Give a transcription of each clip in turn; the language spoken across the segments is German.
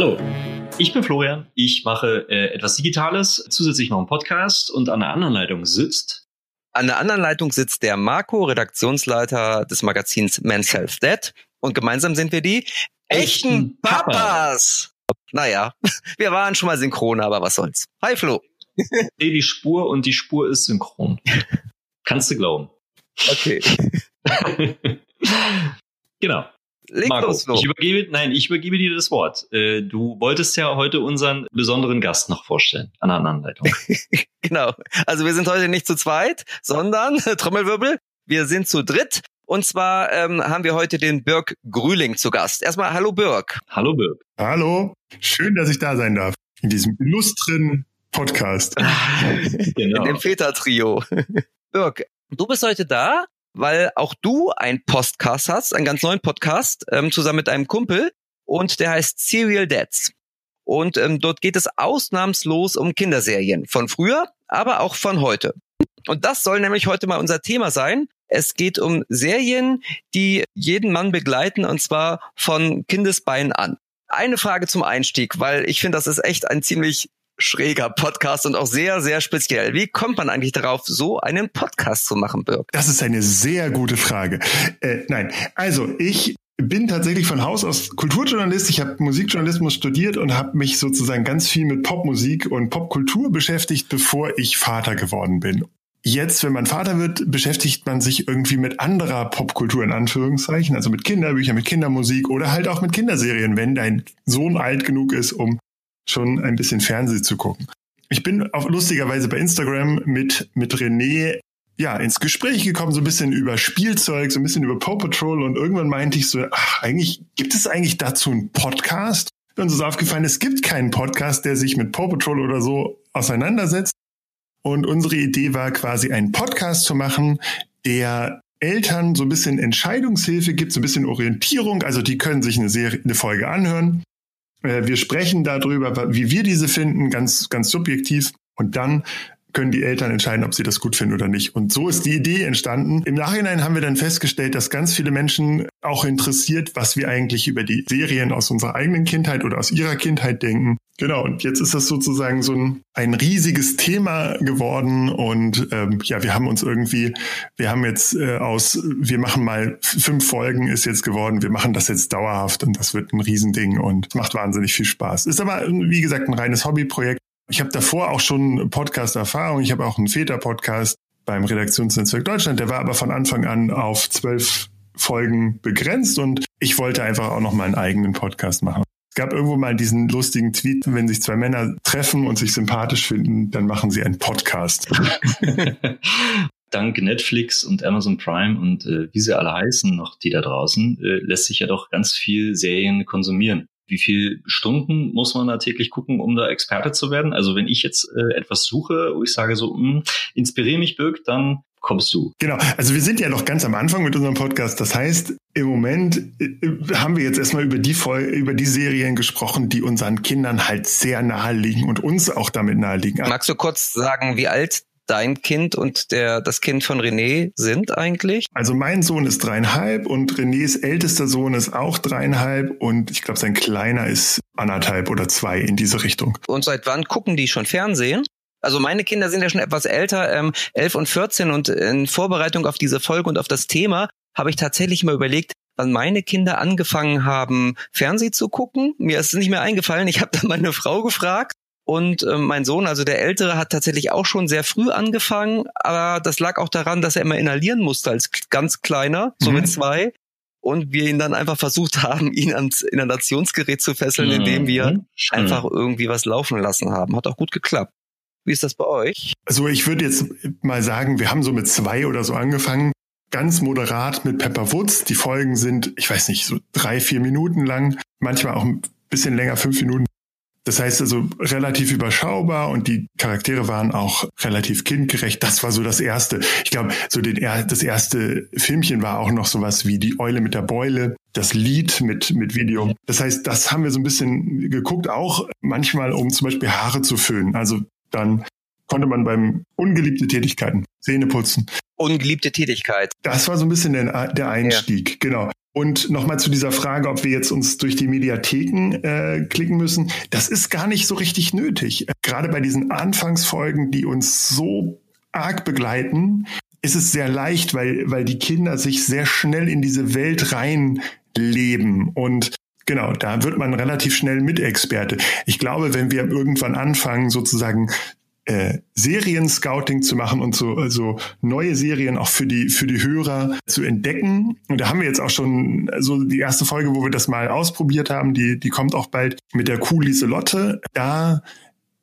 Hallo, ich bin Florian. Ich mache äh, etwas Digitales, zusätzlich noch einen Podcast und an der anderen Leitung sitzt. An der anderen Leitung sitzt der Marco, Redaktionsleiter des Magazins Men's Health Dead. Und gemeinsam sind wir die echten Papas. Naja, wir waren schon mal synchron, aber was soll's. Hi Flo. Sehe die Spur und die Spur ist synchron. Kannst du glauben. Okay. genau. Leg Marco, los, ich übergebe, nein, ich übergebe dir das Wort. Äh, Du wolltest ja heute unseren besonderen Gast noch vorstellen, an der anderen Leitung. Genau. Also wir sind heute nicht zu zweit, sondern, Trommelwirbel, wir sind zu dritt. Und zwar ähm, haben wir heute den Birk Grüling zu Gast. Erstmal hallo Birk. Hallo Birk. Hallo, schön, dass ich da sein darf. In diesem illustren Podcast. In Genau. dem Väter-Trio. Birk, du bist heute da, weil auch du einen Podcast hast, einen ganz neuen Podcast, ähm, zusammen mit einem Kumpel. Und der heißt Serial Dads. Und ähm, dort geht es ausnahmslos um Kinderserien. Von früher, aber auch von heute. Und das soll nämlich heute mal unser Thema sein. Es geht um Serien, die jeden Mann begleiten, und zwar von Kindesbeinen an. Eine Frage zum Einstieg, weil ich finde, das ist echt ein ziemlich schräger Podcast und auch sehr, sehr speziell. Wie kommt man eigentlich darauf, so einen Podcast zu machen, Birk? Das ist eine sehr gute Frage. Äh, nein, also ich bin tatsächlich von Haus aus Kulturjournalist. Ich habe Musikjournalismus studiert und habe mich sozusagen ganz viel mit Popmusik und Popkultur beschäftigt, bevor ich Vater geworden bin. Jetzt, wenn man Vater wird, beschäftigt man sich irgendwie mit anderer Popkultur in Anführungszeichen, also mit Kinderbüchern, mit Kindermusik oder halt auch mit Kinderserien, wenn dein Sohn alt genug ist, um schon ein bisschen Fernsehen zu gucken. Ich bin auf lustigerweise bei Instagram mit, mit René ja, ins Gespräch gekommen, so ein bisschen über Spielzeug, so ein bisschen über Paw Patrol und irgendwann meinte ich so, ach, eigentlich, gibt es eigentlich dazu einen Podcast? Und uns ist aufgefallen, es gibt keinen Podcast, der sich mit Paw Patrol oder so auseinandersetzt. Und unsere Idee war quasi einen Podcast zu machen, der Eltern so ein bisschen Entscheidungshilfe gibt, so ein bisschen Orientierung. Also die können sich eine Serie, eine Folge anhören. Äh, Wir sprechen darüber, wie wir diese finden, ganz, ganz subjektiv. Und dann können die Eltern entscheiden, ob sie das gut finden oder nicht. Und so ist die Idee entstanden. Im Nachhinein haben wir dann festgestellt, dass ganz viele Menschen auch interessiert, was wir eigentlich über die Serien aus unserer eigenen Kindheit oder aus ihrer Kindheit denken. Genau, und jetzt ist das sozusagen so ein, ein riesiges Thema geworden. Und ähm, ja, wir haben uns irgendwie, wir haben jetzt äh, aus, wir machen mal fünf Folgen ist jetzt geworden, wir machen das jetzt dauerhaft und das wird ein Riesending und macht wahnsinnig viel Spaß. Ist aber, wie gesagt, ein reines Hobbyprojekt. Ich habe davor auch schon Podcast-Erfahrung. Ich habe auch einen Väter-Podcast beim Redaktionsnetzwerk Deutschland. Der war aber von Anfang an auf zwölf Folgen begrenzt und ich wollte einfach auch noch mal einen eigenen Podcast machen. Es gab irgendwo mal diesen lustigen Tweet, wenn sich zwei Männer treffen und sich sympathisch finden, dann machen sie einen Podcast. Dank Netflix und Amazon Prime und äh, wie sie alle heißen noch, die da draußen, äh, lässt sich ja doch ganz viel Serien konsumieren. Wie viel Stunden muss man da täglich gucken, um da Experte zu werden? Also wenn ich jetzt äh, etwas suche, wo ich sage so, mh, inspiriere mich, Birk, dann kommst du. Genau, also wir sind ja noch ganz am Anfang mit unserem Podcast. Das heißt, im Moment äh, haben wir jetzt erstmal über die Vol über die Serien gesprochen, die unseren Kindern halt sehr nahe liegen und uns auch damit nahe liegen. Magst du kurz sagen, wie alt dein Kind und der, das Kind von René sind eigentlich? Also mein Sohn ist dreieinhalb und Renés ältester Sohn ist auch dreieinhalb und ich glaube, sein kleiner ist anderthalb oder zwei in diese Richtung. Und seit wann gucken die schon Fernsehen? Also meine Kinder sind ja schon etwas älter, ähm, 11 und 14 und in Vorbereitung auf diese Folge und auf das Thema habe ich tatsächlich mal überlegt, wann meine Kinder angefangen haben, Fernsehen zu gucken. Mir ist es nicht mehr eingefallen. Ich habe dann meine Frau gefragt und ähm, mein Sohn, also der Ältere, hat tatsächlich auch schon sehr früh angefangen, aber das lag auch daran, dass er immer inhalieren musste als ganz kleiner, so Mhm. mit zwei. Und wir ihn dann einfach versucht haben, ihn ans Inhalationsgerät zu fesseln, indem wir Mhm. Einfach irgendwie was laufen lassen haben. Hat auch gut geklappt. Wie ist das bei euch? Also ich würde jetzt mal sagen, wir haben so mit zwei oder so angefangen. Ganz moderat mit Pepper Woods. Die Folgen sind, ich weiß nicht, so drei, vier Minuten lang. Manchmal auch ein bisschen länger, fünf Minuten. Das heißt also relativ überschaubar und die Charaktere waren auch relativ kindgerecht. Das war so das erste. Ich glaube, so den, das erste Filmchen war auch noch sowas wie die Eule mit der Beule, das Lied mit, mit Video. Das heißt, das haben wir so ein bisschen geguckt, auch manchmal, um zum Beispiel Haare zu föhnen. Also dann konnte man beim ungeliebte Tätigkeiten, Zähne putzen. Ungeliebte Tätigkeit. Das war so ein bisschen der, der Einstieg, genau. Und nochmal zu dieser Frage, ob wir jetzt uns durch die Mediatheken äh, klicken müssen. Das ist gar nicht so richtig nötig. Gerade bei diesen Anfangsfolgen, die uns so arg begleiten, ist es sehr leicht, weil, weil die Kinder sich sehr schnell in diese Welt reinleben. Und genau, da wird man relativ schnell Mitexperte. Ich glaube, wenn wir irgendwann anfangen, sozusagen äh, Serien-Scouting zu machen und so also neue Serien auch für die für die Hörer zu entdecken. Und da haben wir jetzt auch schon so die erste Folge, wo wir das mal ausprobiert haben, die die kommt auch bald mit der Kuh Lieselotte. Da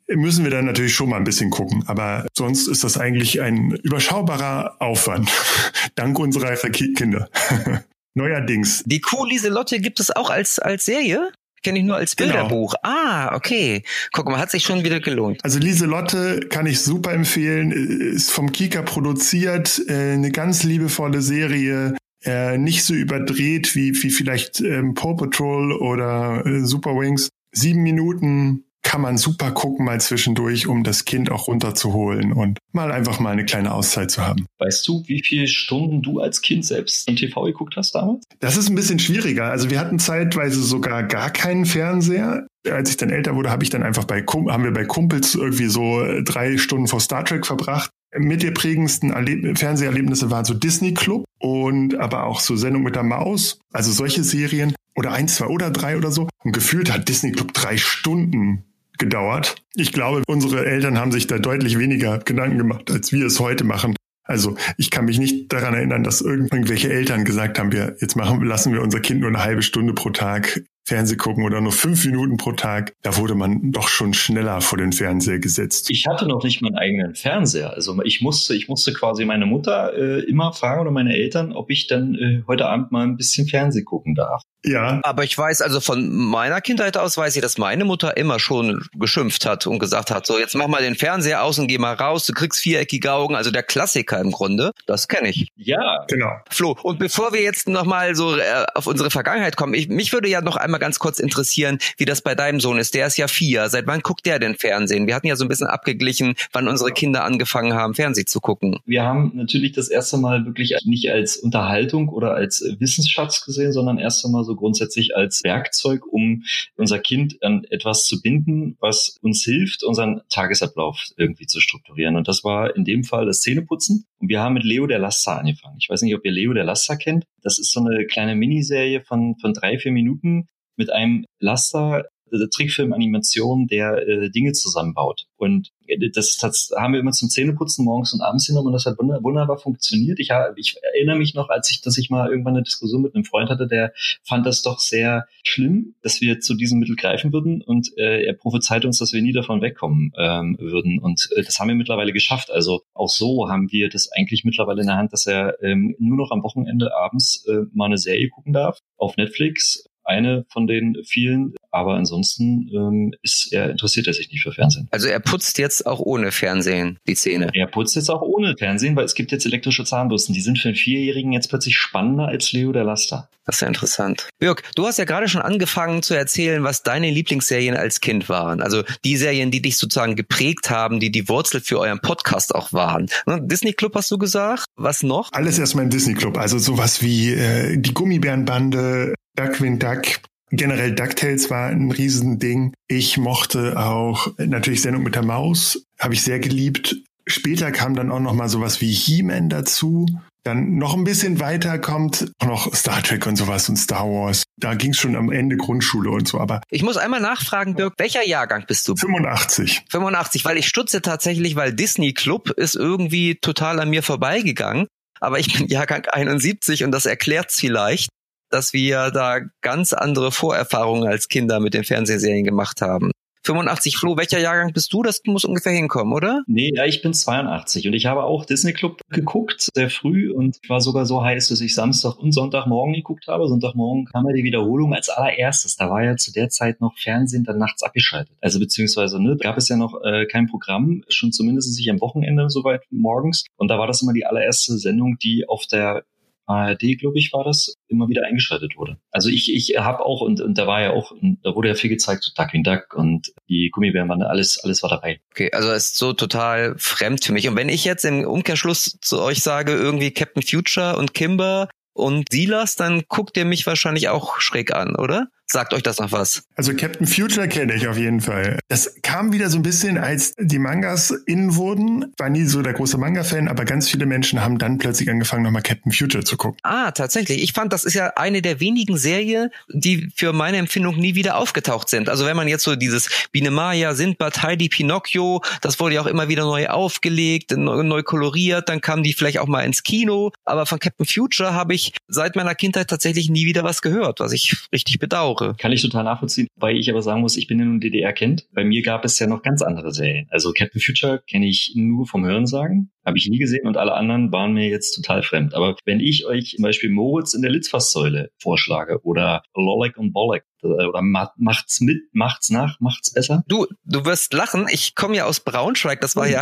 müssen wir dann natürlich schon mal ein bisschen gucken. Aber sonst ist das eigentlich ein überschaubarer Aufwand. Dank unserer Kinder. Neuerdings. Die Kuh Lieselotte gibt es auch als, als Serie? Kenne ich nur als genau. Bilderbuch. Genau. Ah, okay. Guck mal, hat sich schon wieder gelohnt. Also Lieselotte kann ich super empfehlen. Ist vom Kika produziert. Äh, eine ganz liebevolle Serie. Äh, nicht so überdreht wie, wie vielleicht ähm, Paw Patrol oder äh, Super Wings. Sieben Minuten kann man super gucken mal zwischendurch, um das Kind auch runterzuholen und mal einfach mal eine kleine Auszeit zu haben. Weißt du, wie viele Stunden du als Kind selbst im TV geguckt hast damals? Das ist ein bisschen schwieriger. Also wir hatten zeitweise sogar gar keinen Fernseher. Als ich dann älter wurde, habe ich dann einfach bei haben wir bei Kumpels irgendwie so drei Stunden vor Star Trek verbracht. Mit der prägendsten Erleb Fernseherlebnisse waren so Disney Club und aber auch so Sendung mit der Maus. Also solche Serien oder eins, zwei oder drei oder so. Und gefühlt hat Disney Club drei Stunden gedauert. Ich glaube, unsere Eltern haben sich da deutlich weniger Gedanken gemacht, als wir es heute machen. Also ich kann mich nicht daran erinnern, dass irgendwelche Eltern gesagt haben, wir jetzt machen, lassen wir unser Kind nur eine halbe Stunde pro Tag Fernseh gucken oder nur fünf Minuten pro Tag, da wurde man doch schon schneller vor den Fernseher gesetzt. Ich hatte noch nicht meinen eigenen Fernseher. Also ich musste, ich musste quasi meine Mutter äh, immer fragen oder meine Eltern, ob ich dann äh, heute Abend mal ein bisschen Fernseh gucken darf. Ja. Aber ich weiß, also von meiner Kindheit aus weiß ich, dass meine Mutter immer schon geschimpft hat und gesagt hat, so jetzt mach mal den Fernseher aus und geh mal raus, du kriegst viereckige Augen, also der Klassiker im Grunde. Das kenne ich. Ja. Genau. Flo, und bevor wir jetzt nochmal so äh, auf unsere Vergangenheit kommen, ich, mich würde ja noch einmal ganz kurz interessieren, wie das bei deinem Sohn ist. Der ist ja vier. Seit wann guckt der denn Fernsehen? Wir hatten ja so ein bisschen abgeglichen, wann unsere Kinder angefangen haben, Fernsehen zu gucken. Wir haben natürlich das erste Mal wirklich nicht als Unterhaltung oder als Wissensschatz gesehen, sondern erst einmal so grundsätzlich als Werkzeug, um unser Kind an etwas zu binden, was uns hilft, unseren Tagesablauf irgendwie zu strukturieren. Und das war in dem Fall das Zähneputzen. Und wir haben mit Leo der Laster angefangen. Ich weiß nicht, ob ihr Leo der Laster kennt. Das ist so eine kleine Miniserie von, von drei, vier Minuten mit einem Laster, äh, Trickfilm-Animation, der äh, Dinge zusammenbaut. Und das, das haben wir immer zum Zähneputzen morgens und abends genommen und das hat wunderbar funktioniert. Ich, ich erinnere mich noch, als ich, dass ich mal irgendwann eine Diskussion mit einem Freund hatte, der fand das doch sehr schlimm, dass wir zu diesem Mittel greifen würden und äh, er prophezeit uns, dass wir nie davon wegkommen ähm, würden. Und äh, das haben wir mittlerweile geschafft. Also auch so haben wir das eigentlich mittlerweile in der Hand, dass er ähm, nur noch am Wochenende abends äh, mal eine Serie gucken darf auf Netflix eine von den vielen. Aber ansonsten ähm, ist er interessiert er sich nicht für Fernsehen. Also er putzt jetzt auch ohne Fernsehen die Zähne. Er putzt jetzt auch ohne Fernsehen, weil es gibt jetzt elektrische Zahnbürsten. Die sind für einen Vierjährigen jetzt plötzlich spannender als Leo der Laster. Das ist ja interessant. Jörg, du hast ja gerade schon angefangen zu erzählen, was deine Lieblingsserien als Kind waren. Also die Serien, die dich sozusagen geprägt haben, die die Wurzel für euren Podcast auch waren. Ne, Disney Club hast du gesagt. Was noch? Alles erstmal im Disney Club. Also sowas wie äh, die Gummibärenbande, Duckwing Duck. Generell DuckTales war ein Riesending. Ich mochte auch natürlich Sendung mit der Maus, habe ich sehr geliebt. Später kam dann auch noch mal sowas wie He-Man dazu. Dann noch ein bisschen weiter kommt auch noch Star Trek und sowas und Star Wars. Da ging es schon am Ende Grundschule und so. Aber ich muss einmal nachfragen, Dirk, welcher Jahrgang bist du? 85. 85, weil ich stutze tatsächlich, weil Disney Club ist irgendwie total an mir vorbeigegangen. Aber ich bin Jahrgang 71 und das erklärt's vielleicht dass wir da ganz andere Vorerfahrungen als Kinder mit den Fernsehserien gemacht haben. 85 Flo, welcher Jahrgang bist du? Das muss ungefähr hinkommen, oder? Nee, ja, ich bin 82 und ich habe auch Disney Club geguckt, sehr früh und war sogar so heiß, dass ich Samstag und Sonntagmorgen geguckt habe. Sonntagmorgen kam ja die Wiederholung als allererstes. Da war ja zu der Zeit noch Fernsehen dann nachts abgeschaltet. Also beziehungsweise ne, gab es ja noch äh, kein Programm, schon zumindest nicht am Wochenende soweit morgens. Und da war das immer die allererste Sendung, die auf der ARD, glaube ich, war das, immer wieder eingeschaltet wurde. Also ich, ich habe auch, und, und da war ja auch, da wurde ja viel gezeigt, so Ducking Duck und die Gummibären alles, alles war dabei. Okay, also ist so total fremd für mich. Und wenn ich jetzt im Umkehrschluss zu euch sage, irgendwie Captain Future und Kimber, und Silas, dann guckt ihr mich wahrscheinlich auch schräg an, oder? Sagt euch das noch was? Also Captain Future kenne ich auf jeden Fall. Das kam wieder so ein bisschen, als die Mangas innen wurden. War nie so der große Manga-Fan, aber ganz viele Menschen haben dann plötzlich angefangen, nochmal Captain Future zu gucken. Ah, tatsächlich. Ich fand, das ist ja eine der wenigen Serien, die für meine Empfindung nie wieder aufgetaucht sind. Also wenn man jetzt so dieses Biene Maya, Sindbad, Heidi, Pinocchio, das wurde ja auch immer wieder neu aufgelegt, neu, neu koloriert, dann kamen die vielleicht auch mal ins Kino. Aber von Captain Future habe ich seit meiner Kindheit tatsächlich nie wieder was gehört, was ich richtig bedauere. Woche. Kann ich total nachvollziehen, weil ich aber sagen muss, ich bin ja nun DDR-Kind. Bei mir gab es ja noch ganz andere Serien. Also Captain Future kenne ich nur vom Hörensagen, habe ich nie gesehen und alle anderen waren mir jetzt total fremd. Aber wenn ich euch zum Beispiel Moritz in der Litzfasssäule vorschlage oder Lolek und Bolek oder macht's mit, macht's nach, macht's besser? Du, du wirst lachen. Ich komme ja aus Braunschweig. Das war ja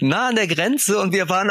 nah an der Grenze und wir waren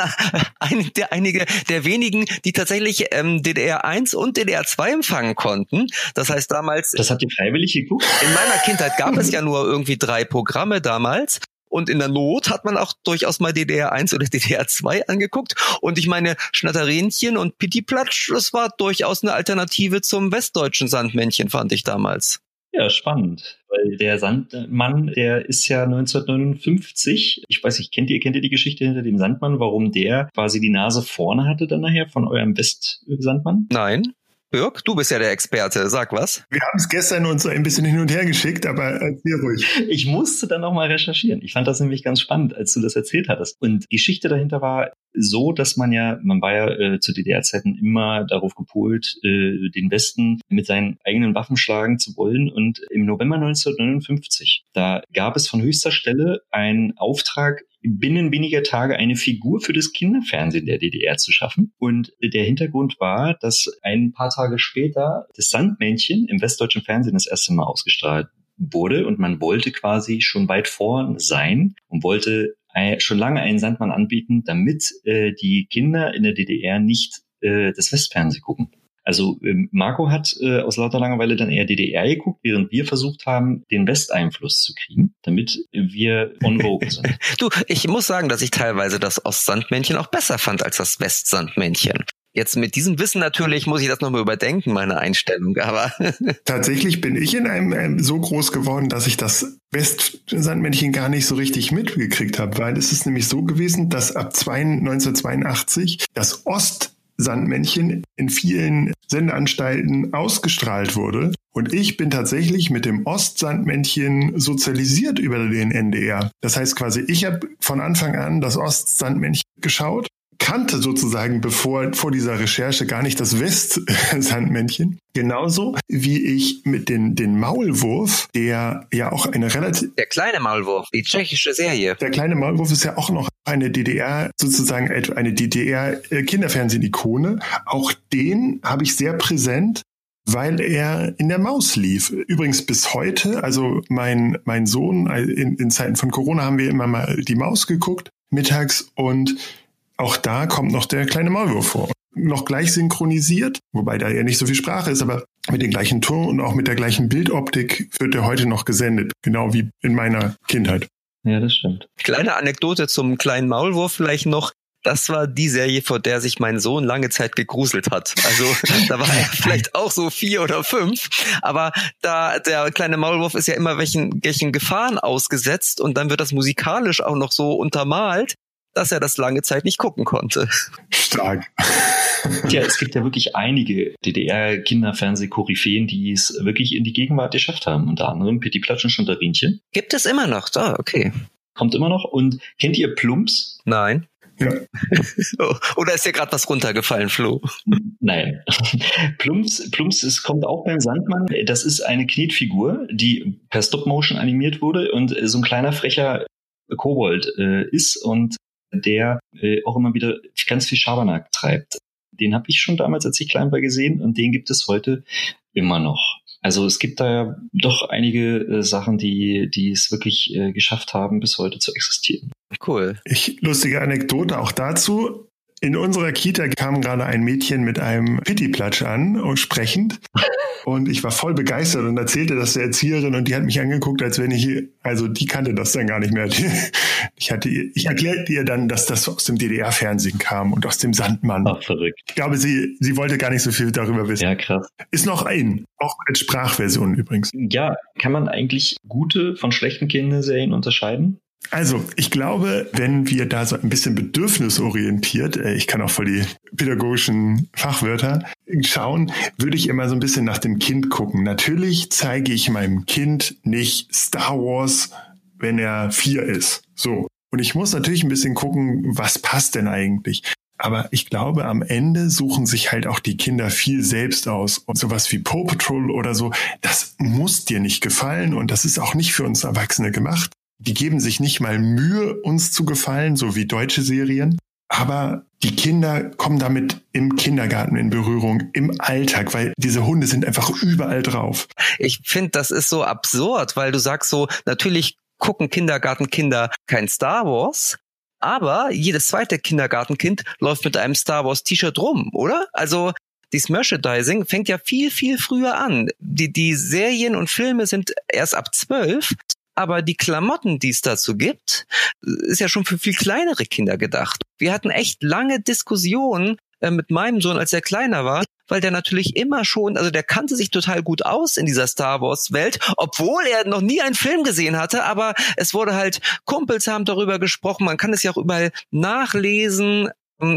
ein, der, einige der wenigen, die tatsächlich ähm, DDR 1 und DDR 2 empfangen konnten. Das heißt damals. Das habt ihr freiwillig geguckt? In meiner Kindheit gab es ja nur irgendwie drei Programme damals. Und in der Not hat man auch durchaus mal DDR 1 oder DDR 2 angeguckt. Und ich meine, Schnatterinchen und Pittiplatsch, das war durchaus eine Alternative zum westdeutschen Sandmännchen, fand ich damals. Ja, spannend. Weil der Sandmann, der ist ja 1959. Ich weiß nicht, kennt ihr, kennt ihr die Geschichte hinter dem Sandmann, warum der quasi die Nase vorne hatte dann nachher von eurem Westsandmann? Nein. Birk, du bist ja der Experte, sag was. Wir haben es gestern uns ein bisschen hin und her geschickt, aber erzähl ruhig. Ich musste dann nochmal recherchieren. Ich fand das nämlich ganz spannend, als du das erzählt hattest. Und die Geschichte dahinter war so, dass man ja, man war ja äh, zu DDR-Zeiten immer darauf gepolt, äh, den Westen mit seinen eigenen Waffen schlagen zu wollen. Und im November 1959, da gab es von höchster Stelle einen Auftrag binnen weniger Tage eine Figur für das Kinderfernsehen der DDR zu schaffen. Und der Hintergrund war, dass ein paar Tage später das Sandmännchen im westdeutschen Fernsehen das erste Mal ausgestrahlt wurde und man wollte quasi schon weit vor sein und wollte schon lange einen Sandmann anbieten, damit äh, die Kinder in der DDR nicht äh, das Westfernsehen gucken. Also ähm, Marco hat äh, aus lauter Langeweile dann eher DDR geguckt, während wir versucht haben, den Westeinfluss zu kriegen, damit wir on vogue sind. du, ich muss sagen, dass ich teilweise das Ostsandmännchen auch besser fand als das Westsandmännchen. Jetzt mit diesem Wissen natürlich muss ich das nochmal überdenken, meine Einstellung, aber. Tatsächlich bin ich in einem, einem so groß geworden, dass ich das Westsandmännchen gar nicht so richtig mitgekriegt habe, weil es ist nämlich so gewesen, dass ab 1982 das Ost Sandmännchen in vielen Sendeanstalten ausgestrahlt wurde. Und ich bin tatsächlich mit dem Ostsandmännchen sozialisiert über den NDR. Das heißt quasi, ich habe von Anfang an das Ostsandmännchen geschaut kannte sozusagen bevor vor dieser Recherche gar nicht das West-Sandmännchen. Genauso wie ich mit den, den Maulwurf, der ja auch eine relativ... Der kleine Maulwurf, die tschechische Serie. Der kleine Maulwurf ist ja auch noch eine DDR, sozusagen eine DDR-Kinderfernsehen-Ikone. Auch den habe ich sehr präsent weil er in der Maus lief. Übrigens bis heute, also mein, mein Sohn, in, in Zeiten von Corona haben wir immer mal die Maus geguckt, mittags, und auch da kommt noch der kleine Maulwurf vor. Noch gleich synchronisiert, wobei da ja nicht so viel Sprache ist, aber mit dem gleichen Ton und auch mit der gleichen Bildoptik wird er heute noch gesendet. Genau wie in meiner Kindheit. Ja, das stimmt. Kleine Anekdote zum kleinen Maulwurf vielleicht noch. Das war die Serie, vor der sich mein Sohn lange Zeit gegruselt hat. Also da war er vielleicht auch so vier oder fünf. Aber da der kleine Maulwurf ist ja immer welchen, welchen Gefahren ausgesetzt und dann wird das musikalisch auch noch so untermalt, dass er das lange Zeit nicht gucken konnte. Stark. Ja, es gibt ja wirklich einige DDR-Kinderfernseh-Koryphäen, die es wirklich in die Gegenwart geschafft haben. Unter anderem Pitti Platsch und Schunterrinchen. Gibt es immer noch, da, okay. Kommt immer noch. Und kennt ihr Plumps? Nein. Ja. Oder ist dir gerade was runtergefallen, Flo? Nein. Plumps, Plumps es kommt auch beim Sandmann. Das ist eine Knetfigur, die per Stop-Motion animiert wurde und so ein kleiner frecher Kobold äh, ist und der äh, auch immer wieder ganz viel Schabernack treibt. Den habe ich schon damals, als ich klein war, gesehen und den gibt es heute immer noch. Also es gibt da ja doch einige äh, Sachen, die, die es wirklich äh, geschafft haben, bis heute zu existieren. Cool. Ich, lustige Anekdote auch dazu. In unserer Kita kam gerade ein Mädchen mit einem Pittiplatsch an, und sprechend. Und ich war voll begeistert und erzählte das der Erzieherin und die hat mich angeguckt, als wenn ich, also die kannte das dann gar nicht mehr. Ich hatte, ich erklärte ihr dann, dass das aus dem DDR-Fernsehen kam und aus dem Sandmann. Ach, verrückt. Ich glaube, sie, sie wollte gar nicht so viel darüber wissen. Ja, krass. Ist noch ein, auch als Sprachversion übrigens. Ja, kann man eigentlich gute von schlechten Kinderserien unterscheiden? Also, ich glaube, wenn wir da so ein bisschen bedürfnisorientiert, äh, ich kann auch voll die pädagogischen Fachwörter schauen, würde ich immer so ein bisschen nach dem Kind gucken. Natürlich zeige ich meinem Kind nicht Star Wars, wenn er vier ist. So. Und ich muss natürlich ein bisschen gucken, was passt denn eigentlich? Aber ich glaube, am Ende suchen sich halt auch die Kinder viel selbst aus. Und sowas wie Paw Patrol oder so, das muss dir nicht gefallen und das ist auch nicht für uns Erwachsene gemacht. Die geben sich nicht mal Mühe, uns zu gefallen, so wie deutsche Serien. Aber die Kinder kommen damit im Kindergarten in Berührung, im Alltag, weil diese Hunde sind einfach überall drauf. Ich finde, das ist so absurd, weil du sagst so, natürlich gucken Kindergartenkinder kein Star Wars, aber jedes zweite Kindergartenkind läuft mit einem Star Wars T-Shirt rum, oder? Also dieses Merchandising fängt ja viel, viel früher an. Die, die Serien und Filme sind erst ab zwölf aber die Klamotten, die es dazu gibt, ist ja schon für viel kleinere Kinder gedacht. Wir hatten echt lange Diskussionen äh, mit meinem Sohn, als er kleiner war, weil der natürlich immer schon, also der kannte sich total gut aus in dieser Star Wars Welt, obwohl er noch nie einen Film gesehen hatte, aber es wurde halt, Kumpels haben darüber gesprochen, man kann es ja auch überall nachlesen,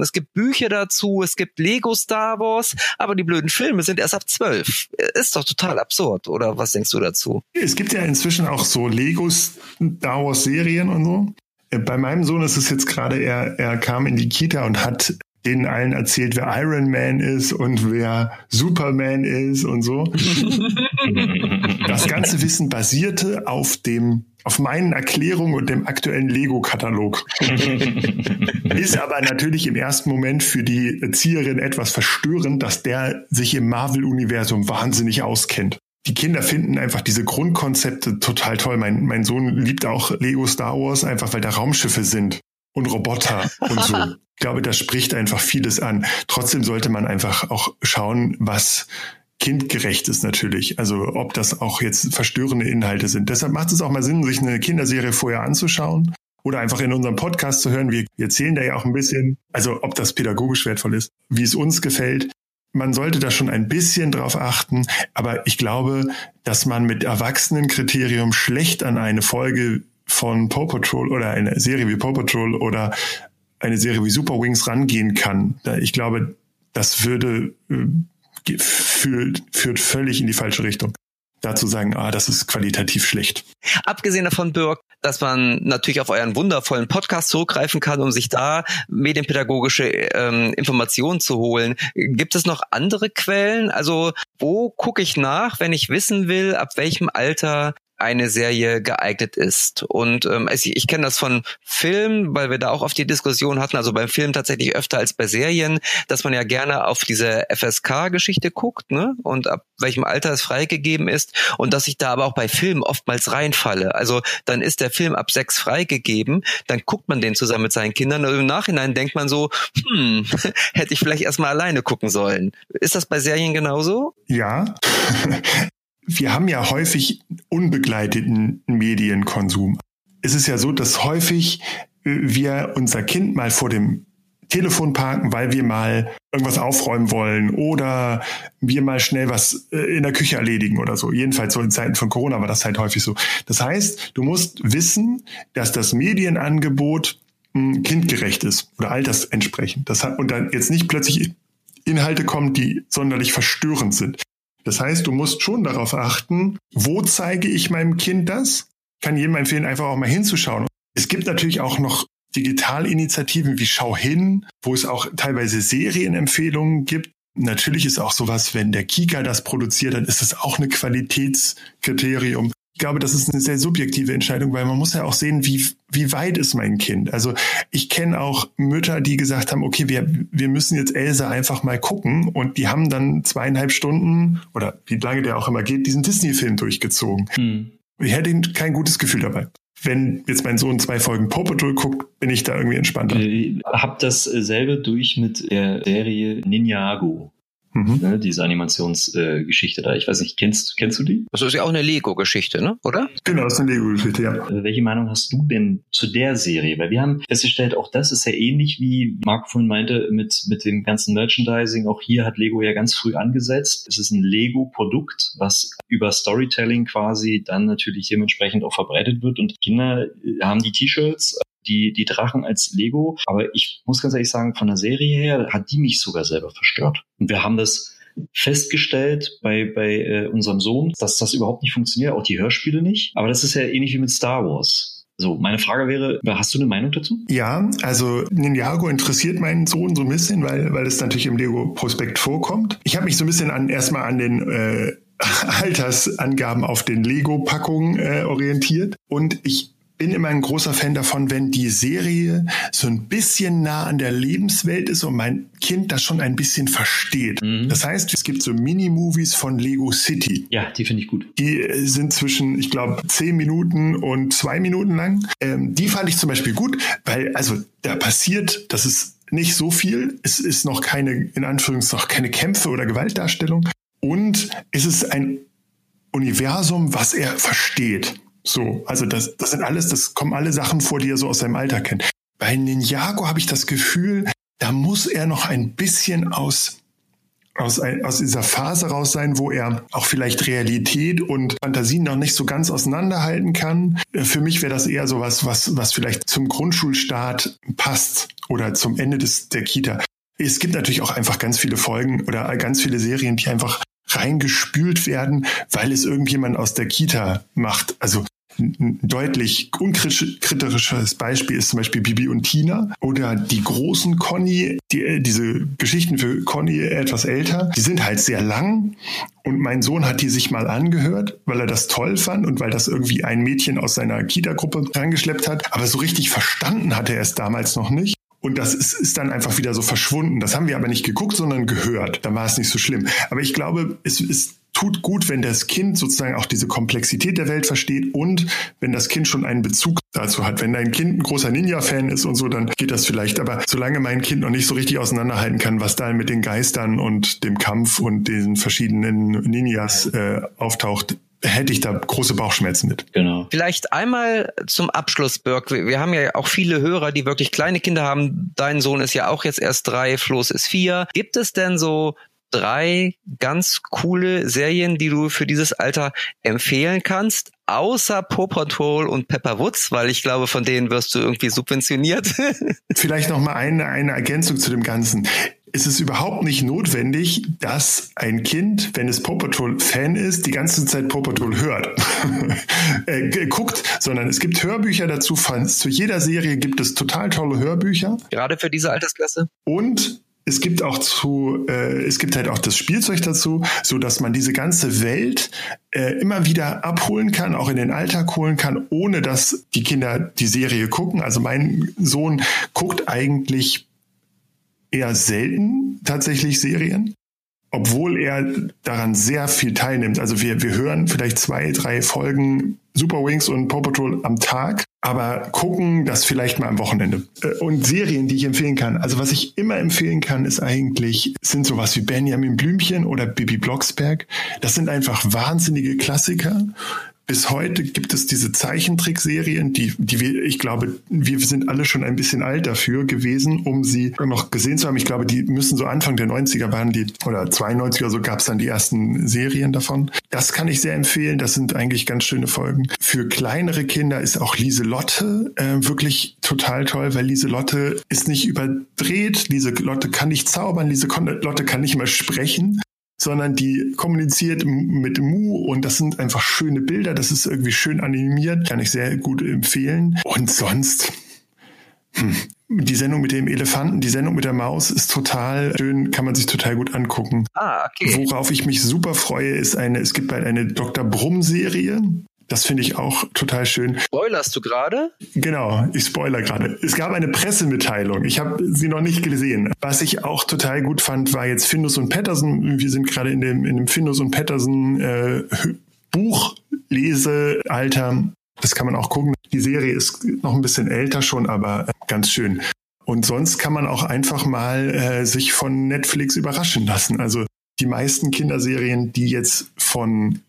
es gibt Bücher dazu, es gibt Lego Star Wars, aber die blöden Filme sind erst ab zwölf. Ist doch total absurd, oder was denkst du dazu? Es gibt ja inzwischen auch so Lego Star Wars Serien und so. Äh, bei meinem Sohn ist es jetzt gerade, er, er kam in die Kita und hat denen allen erzählt, wer Iron Man ist und wer Superman ist und so. das ganze Wissen basierte auf dem auf meinen Erklärungen und dem aktuellen Lego-Katalog. ist aber natürlich im ersten Moment für die Erzieherin etwas verstörend, dass der sich im Marvel-Universum wahnsinnig auskennt. Die Kinder finden einfach diese Grundkonzepte total toll. Mein, mein Sohn liebt auch Lego Star Wars, einfach weil da Raumschiffe sind und Roboter und so. Ich glaube, das spricht einfach vieles an. Trotzdem sollte man einfach auch schauen, was kindgerecht ist natürlich. Also ob das auch jetzt verstörende Inhalte sind. Deshalb macht es auch mal Sinn, sich eine Kinderserie vorher anzuschauen oder einfach in unserem Podcast zu hören. Wir erzählen da ja auch ein bisschen, also ob das pädagogisch wertvoll ist, wie es uns gefällt. Man sollte da schon ein bisschen drauf achten, aber ich glaube, dass man mit Erwachsenenkriterium schlecht an eine Folge von Paw Patrol oder eine Serie wie Paw Patrol oder eine Serie wie Super Wings rangehen kann. Ich glaube, das würde äh, führt, führt völlig in die falsche Richtung. Dazu sagen, ah, das ist qualitativ schlecht. Abgesehen davon, Birk, dass man natürlich auf euren wundervollen Podcast zurückgreifen kann, um sich da medienpädagogische ähm, Informationen zu holen. Gibt es noch andere Quellen? Also wo gucke ich nach, wenn ich wissen will, ab welchem Alter eine Serie geeignet ist. Und ähm, ich, ich kenne das von Filmen, weil wir da auch oft die Diskussion hatten, also beim Film tatsächlich öfter als bei Serien, dass man ja gerne auf diese FSK-Geschichte guckt, ne? Und ab welchem Alter es freigegeben ist und dass ich da aber auch bei Filmen oftmals reinfalle. Also dann ist der Film ab sechs freigegeben, dann guckt man den zusammen mit seinen Kindern und im Nachhinein denkt man so, hm, hätte ich vielleicht erstmal alleine gucken sollen. Ist das bei Serien genauso? Ja wir haben ja häufig unbegleiteten Medienkonsum. Es ist ja so, dass häufig äh, wir unser Kind mal vor dem Telefon parken, weil wir mal irgendwas aufräumen wollen oder wir mal schnell was äh, in der Küche erledigen oder so. Jedenfalls so in Zeiten von Corona war das halt häufig so. Das heißt, du musst wissen, dass das Medienangebot hm, kindgerecht ist oder altersentsprechend. Das hat, und dann jetzt nicht plötzlich Inhalte kommen, die sonderlich verstörend sind. Das heißt, du musst schon darauf achten, wo zeige ich meinem Kind das? Ich kann jedem empfehlen, einfach auch mal hinzuschauen. Es gibt natürlich auch noch Digitalinitiativen wie Schau hin, wo es auch teilweise Serienempfehlungen gibt. Natürlich ist auch sowas, wenn der Kika das produziert, dann ist das auch eine Qualitätskriterium. Ich glaube, das ist eine sehr subjektive Entscheidung, weil man muss ja auch sehen, wie, wie weit ist mein Kind. Also ich kenne auch Mütter, die gesagt haben, okay, wir, wir müssen jetzt Elsa einfach mal gucken und die haben dann zweieinhalb Stunden oder wie lange der auch immer geht, diesen Disney-Film durchgezogen. Hm. Ich hätte kein gutes Gefühl dabei. wenn jetzt mein Sohn zwei Folgen Patrol guckt, bin ich da irgendwie entspannter. Ich hab dasselbe durch mit der Serie Ninjago. Mhm. Ne, diese Animationsgeschichte äh, da. Ich weiß nicht, kennst, kennst du die? Das ist ja auch eine Lego-Geschichte, ne? Oder? Genau, das ist eine Lego-Geschichte, ja. Äh, welche Meinung hast du denn zu der Serie? Weil wir haben festgestellt, auch das ist ja ähnlich wie Marc vorhin meinte mit, mit dem ganzen Merchandising. Auch hier hat Lego ja ganz früh angesetzt. Es ist ein Lego-Produkt, was über Storytelling quasi dann natürlich dementsprechend auch verbreitet wird. Und Kinder äh, haben die T-Shirts, die, die Drachen als Lego. Aber ich muss ganz ehrlich sagen, von der Serie her hat die mich sogar selber verstört. Und wir haben das festgestellt bei, bei äh, unserem Sohn, dass das überhaupt nicht funktioniert, auch die Hörspiele nicht. Aber das ist ja ähnlich wie mit Star Wars. So, meine Frage wäre, hast du eine Meinung dazu? Ja, also Ninjago interessiert meinen Sohn so ein bisschen, weil, weil es natürlich im Lego-Prospekt vorkommt. Ich habe mich so ein bisschen an erstmal an den äh, Altersangaben auf den Lego-Packungen äh, orientiert. Und ich bin immer ein großer Fan davon, wenn die Serie so ein bisschen nah an der Lebenswelt ist und mein Kind das schon ein bisschen versteht. Mhm. Das heißt, es gibt so Mini-Movies von Lego City. Ja, die finde ich gut. Die äh, sind zwischen, ich glaube, zehn Minuten und zwei Minuten lang. Ähm, die fand ich zum Beispiel gut, weil also da passiert, das ist nicht so viel. Es ist noch keine, in Anführungszeichen, noch keine Kämpfe oder Gewaltdarstellung. Und es ist ein Universum, was er versteht. So, also das, das sind alles, das kommen alle Sachen vor, die er so aus seinem Alter kennt. Bei Ninjago habe ich das Gefühl, da muss er noch ein bisschen aus aus, aus dieser Phase raus sein, wo er auch vielleicht Realität und Fantasien noch nicht so ganz auseinanderhalten kann. Für mich wäre das eher so was, was, was vielleicht zum Grundschulstart passt oder zum Ende des, der Kita. Es gibt natürlich auch einfach ganz viele Folgen oder ganz viele Serien, die einfach reingespült werden, weil es irgendjemand aus der Kita macht. Also ein deutlich unkritisches Beispiel ist zum Beispiel Bibi und Tina oder die großen Conny, die, äh, diese Geschichten für Conny etwas älter, die sind halt sehr lang und mein Sohn hat die sich mal angehört, weil er das toll fand und weil das irgendwie ein Mädchen aus seiner Kita-Gruppe reingeschleppt hat. Aber so richtig verstanden hatte er es damals noch nicht. Und das ist, ist dann einfach wieder so verschwunden. Das haben wir aber nicht geguckt, sondern gehört. Dann war es nicht so schlimm. Aber ich glaube, es ist tut gut, wenn das Kind sozusagen auch diese Komplexität der Welt versteht und wenn das Kind schon einen Bezug dazu hat. Wenn dein Kind ein großer Ninja-Fan ist und so, dann geht das vielleicht. Aber solange mein Kind noch nicht so richtig auseinanderhalten kann, was da mit den Geistern und dem Kampf und den verschiedenen Ninjas äh, auftaucht, hätte ich da große Bauchschmerzen mit. Genau. Vielleicht einmal zum Abschluss, Birk. Wir haben ja auch viele Hörer, die wirklich kleine Kinder haben. Dein Sohn ist ja auch jetzt erst drei, Floß ist vier. Gibt es denn so drei ganz coole Serien, die du für dieses Alter empfehlen kannst, außer Paw Patrol und Pepper Woods, weil ich glaube, von denen wirst du irgendwie subventioniert. Vielleicht noch mal eine, eine Ergänzung zu dem Ganzen. Es ist überhaupt nicht notwendig, dass ein Kind, wenn es Paw Patrol Fan ist, die ganze Zeit Paw Patrol hört, äh, guckt, sondern es gibt Hörbücher dazu. Zu jeder Serie gibt es total tolle Hörbücher. Gerade für diese Altersklasse. Und es gibt auch zu, äh, es gibt halt auch das Spielzeug dazu, so dass man diese ganze Welt äh, immer wieder abholen kann, auch in den Alltag holen kann, ohne dass die Kinder die Serie gucken. Also mein Sohn guckt eigentlich eher selten tatsächlich Serien obwohl er daran sehr viel teilnimmt. Also wir, wir hören vielleicht zwei, drei Folgen Super Wings und Paw Patrol am Tag, aber gucken das vielleicht mal am Wochenende. Äh, und Serien, die ich empfehlen kann. Also was ich immer empfehlen kann, ist eigentlich, sind sowas wie Benjamin Blümchen oder Bibi Blocksberg. Das sind einfach wahnsinnige Klassiker, bis heute gibt es diese Zeichentrickserien, die, die wir, ich glaube, wir sind alle schon ein bisschen alt dafür gewesen, um sie noch gesehen zu haben. Ich glaube, die müssen so Anfang der 90er waren die, oder 92er so gab es dann die ersten Serien davon. Das kann ich sehr empfehlen. Das sind eigentlich ganz schöne Folgen. Für kleinere Kinder ist auch Lieselotte äh, wirklich total toll, weil Lieselotte ist nicht überdreht. Lieselotte kann nicht zaubern. Lieselotte kann nicht mehr sprechen sondern die kommuniziert mit Mu und das sind einfach schöne Bilder. Das ist irgendwie schön animiert, kann ich sehr gut empfehlen. Und sonst, hm, die Sendung mit dem Elefanten, die Sendung mit der Maus ist total schön, kann man sich total gut angucken. Ah, okay. Worauf ich mich super freue, ist eine, es gibt bald eine Dr. Brumm-Serie. Das finde ich auch total schön. Spoilerst du gerade? Genau, ich spoiler gerade. Es gab eine Pressemitteilung. Ich habe sie noch nicht gesehen. Was ich auch total gut fand, war jetzt Findus und Patterson. Wir sind gerade in dem, in dem Findus und Patterson äh, Buchlesealter. Das kann man auch gucken. Die Serie ist noch ein bisschen älter schon, aber ganz schön. Und sonst kann man auch einfach mal äh, sich von Netflix überraschen lassen. Also die meisten Kinderserien, die jetzt von,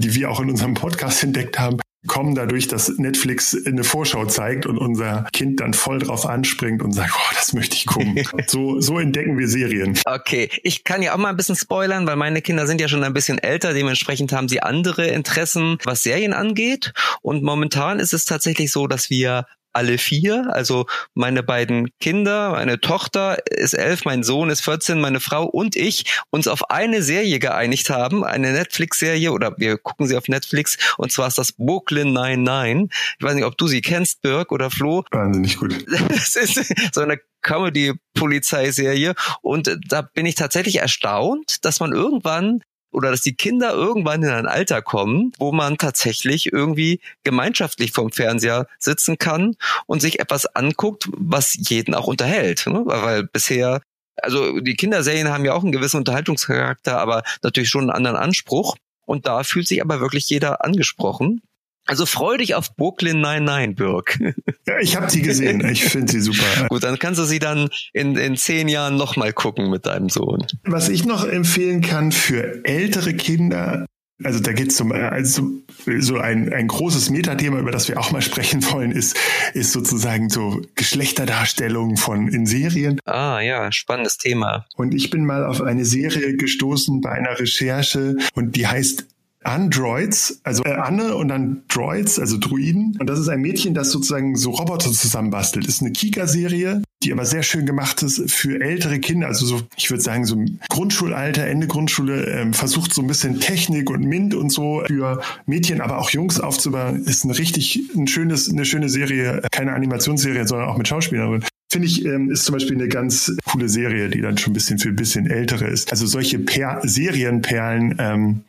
die wir auch in unserem Podcast entdeckt haben, kommen dadurch, dass Netflix eine Vorschau zeigt und unser Kind dann voll drauf anspringt und sagt, oh, das möchte ich gucken. so, so entdecken wir Serien. Okay, ich kann ja auch mal ein bisschen spoilern, weil meine Kinder sind ja schon ein bisschen älter, dementsprechend haben sie andere Interessen, was Serien angeht. Und momentan ist es tatsächlich so, dass wir alle vier, also meine beiden Kinder, meine Tochter ist elf, mein Sohn ist 14, meine Frau und ich uns auf eine Serie geeinigt haben, eine Netflix-Serie oder wir gucken sie auf Netflix und zwar ist das Brooklyn 99. Ich weiß nicht, ob du sie kennst, Birg oder Flo. Wahnsinnig gut. Das ist so eine Comedy-Polizeiserie und da bin ich tatsächlich erstaunt, dass man irgendwann oder dass die Kinder irgendwann in ein Alter kommen, wo man tatsächlich irgendwie gemeinschaftlich vom Fernseher sitzen kann und sich etwas anguckt, was jeden auch unterhält. Ne? Weil bisher, also die Kinderserien haben ja auch einen gewissen Unterhaltungscharakter, aber natürlich schon einen anderen Anspruch. Und da fühlt sich aber wirklich jeder angesprochen. Also freu dich auf Brooklyn 99, Birk. Ja, ich habe sie gesehen. Ich finde sie super. Gut, dann kannst du sie dann in, in zehn Jahren nochmal gucken mit deinem Sohn. Was ich noch empfehlen kann für ältere Kinder, also da geht es um also so ein, ein großes Metathema, über das wir auch mal sprechen wollen, ist, ist sozusagen so Geschlechterdarstellung von in Serien. Ah ja, spannendes Thema. Und ich bin mal auf eine Serie gestoßen bei einer Recherche und die heißt Androids, also äh, Anne und dann Droids, also Druiden. Und das ist ein Mädchen, das sozusagen so Roboter zusammenbastelt. Ist eine Kika-Serie, die aber sehr schön gemacht ist für ältere Kinder. Also so, ich würde sagen, so Grundschulalter, Ende Grundschule, ähm, versucht so ein bisschen Technik und MINT und so für Mädchen, aber auch Jungs aufzubauen. Ist ein richtig, ein schönes, eine schöne Serie, keine Animationsserie, sondern auch mit Schauspielerinnen. Finde ich, ähm, ist zum Beispiel eine ganz coole Serie, die dann schon ein bisschen für ein bisschen ältere ist. Also solche per Serienperlen, ähm,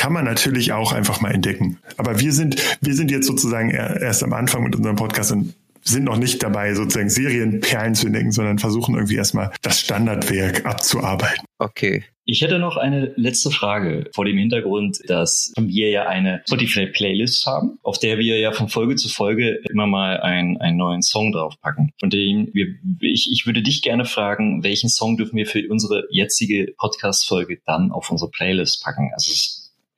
kann man natürlich auch einfach mal entdecken. Aber wir sind, wir sind jetzt sozusagen erst am Anfang mit unserem Podcast und sind noch nicht dabei, sozusagen Serienperlen zu entdecken, sondern versuchen irgendwie erstmal das Standardwerk abzuarbeiten. Okay. Ich hätte noch eine letzte Frage vor dem Hintergrund, dass wir ja eine Spotify-Playlist haben, auf der wir ja von Folge zu Folge immer mal ein, einen neuen Song draufpacken. Und dem wir, ich, ich würde dich gerne fragen, welchen Song dürfen wir für unsere jetzige Podcast-Folge dann auf unsere Playlist packen? Also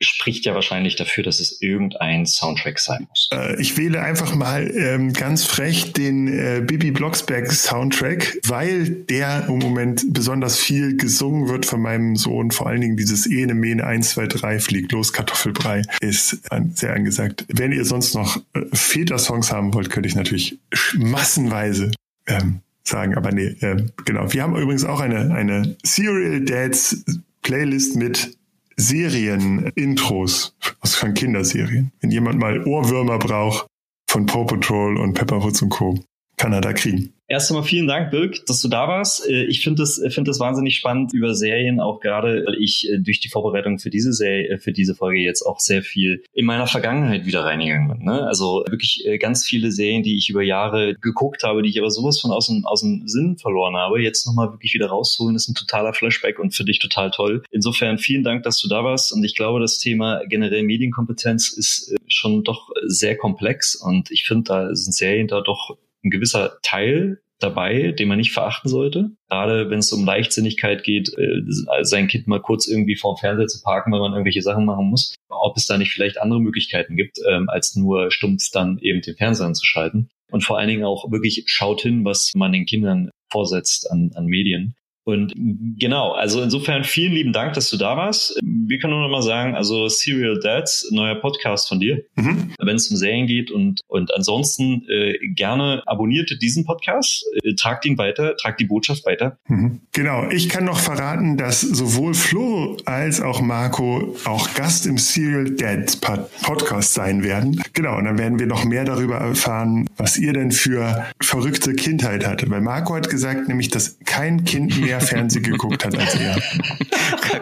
spricht ja wahrscheinlich dafür, dass es irgendein Soundtrack sein muss. Äh, ich wähle einfach mal ähm, ganz frech den äh, Bibi Blocksberg Soundtrack, weil der im Moment besonders viel gesungen wird von meinem Sohn. Vor allen Dingen dieses Ene Mene 1, 2, 3 fliegt los, Kartoffelbrei ist sehr angesagt. Wenn ihr sonst noch äh, Väter-Songs haben wollt, könnte ich natürlich massenweise ähm, sagen, aber nee, äh, genau. Wir haben übrigens auch eine, eine Serial Dads Playlist mit Serien-Intros von Kinderserien. Wenn jemand mal Ohrwürmer braucht von Paw Patrol und Pepperwoods und Co., kann er da kriegen. Erst einmal vielen Dank, Birg, dass du da warst. Äh, ich finde das, finde das wahnsinnig spannend über Serien, auch gerade, weil ich äh, durch die Vorbereitung für diese Serie, äh, für diese Folge jetzt auch sehr viel in meiner Vergangenheit wieder reingegangen bin. Ne? Also wirklich ganz viele Serien, die ich über Jahre geguckt habe, die ich aber sowas von aus dem, aus dem Sinn verloren habe, jetzt nochmal wirklich wieder rauszuholen, ist ein totaler Flashback und für dich total toll. Insofern vielen Dank, dass du da warst. Und ich glaube, das Thema generell Medienkompetenz ist schon doch sehr komplex und ich finde, da sind Serien da doch ein gewisser Teil dabei, den man nicht verachten sollte. Gerade wenn es um Leichtsinnigkeit geht, äh, sein Kind mal kurz irgendwie vorm Fernseher zu parken, weil man irgendwelche Sachen machen muss. Ob es da nicht vielleicht andere Möglichkeiten gibt, ähm, als nur stumpf dann eben den Fernseher anzuschalten. Und vor allen Dingen auch wirklich schaut hin, was man den Kindern vorsetzt an, an Medien. Und genau, also insofern vielen lieben Dank, dass du da warst. Wir können nur noch mal sagen, also Serial Dads, neuer Podcast von dir, mhm. wenn es um Serien geht und, und ansonsten äh, gerne abonniert diesen Podcast, äh, tragt ihn weiter, tragt die Botschaft weiter. Mhm. Genau, ich kann noch verraten, dass sowohl Flo als auch Marco auch Gast im Serial Dads Podcast sein werden. Genau, und dann werden wir noch mehr darüber erfahren, was ihr denn für verrückte Kindheit hattet. Weil Marco hat gesagt, nämlich, dass kein Kind mehr mehr Fernsehen geguckt hat als er.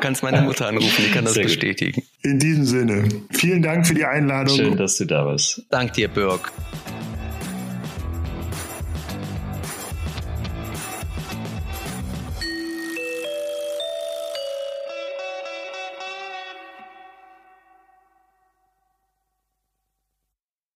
Kannst meine Mutter anrufen, die kann das Sehr bestätigen. Gut. In diesem Sinne, vielen Dank für die Einladung. Schön, dass du da warst. Dank dir, Birg.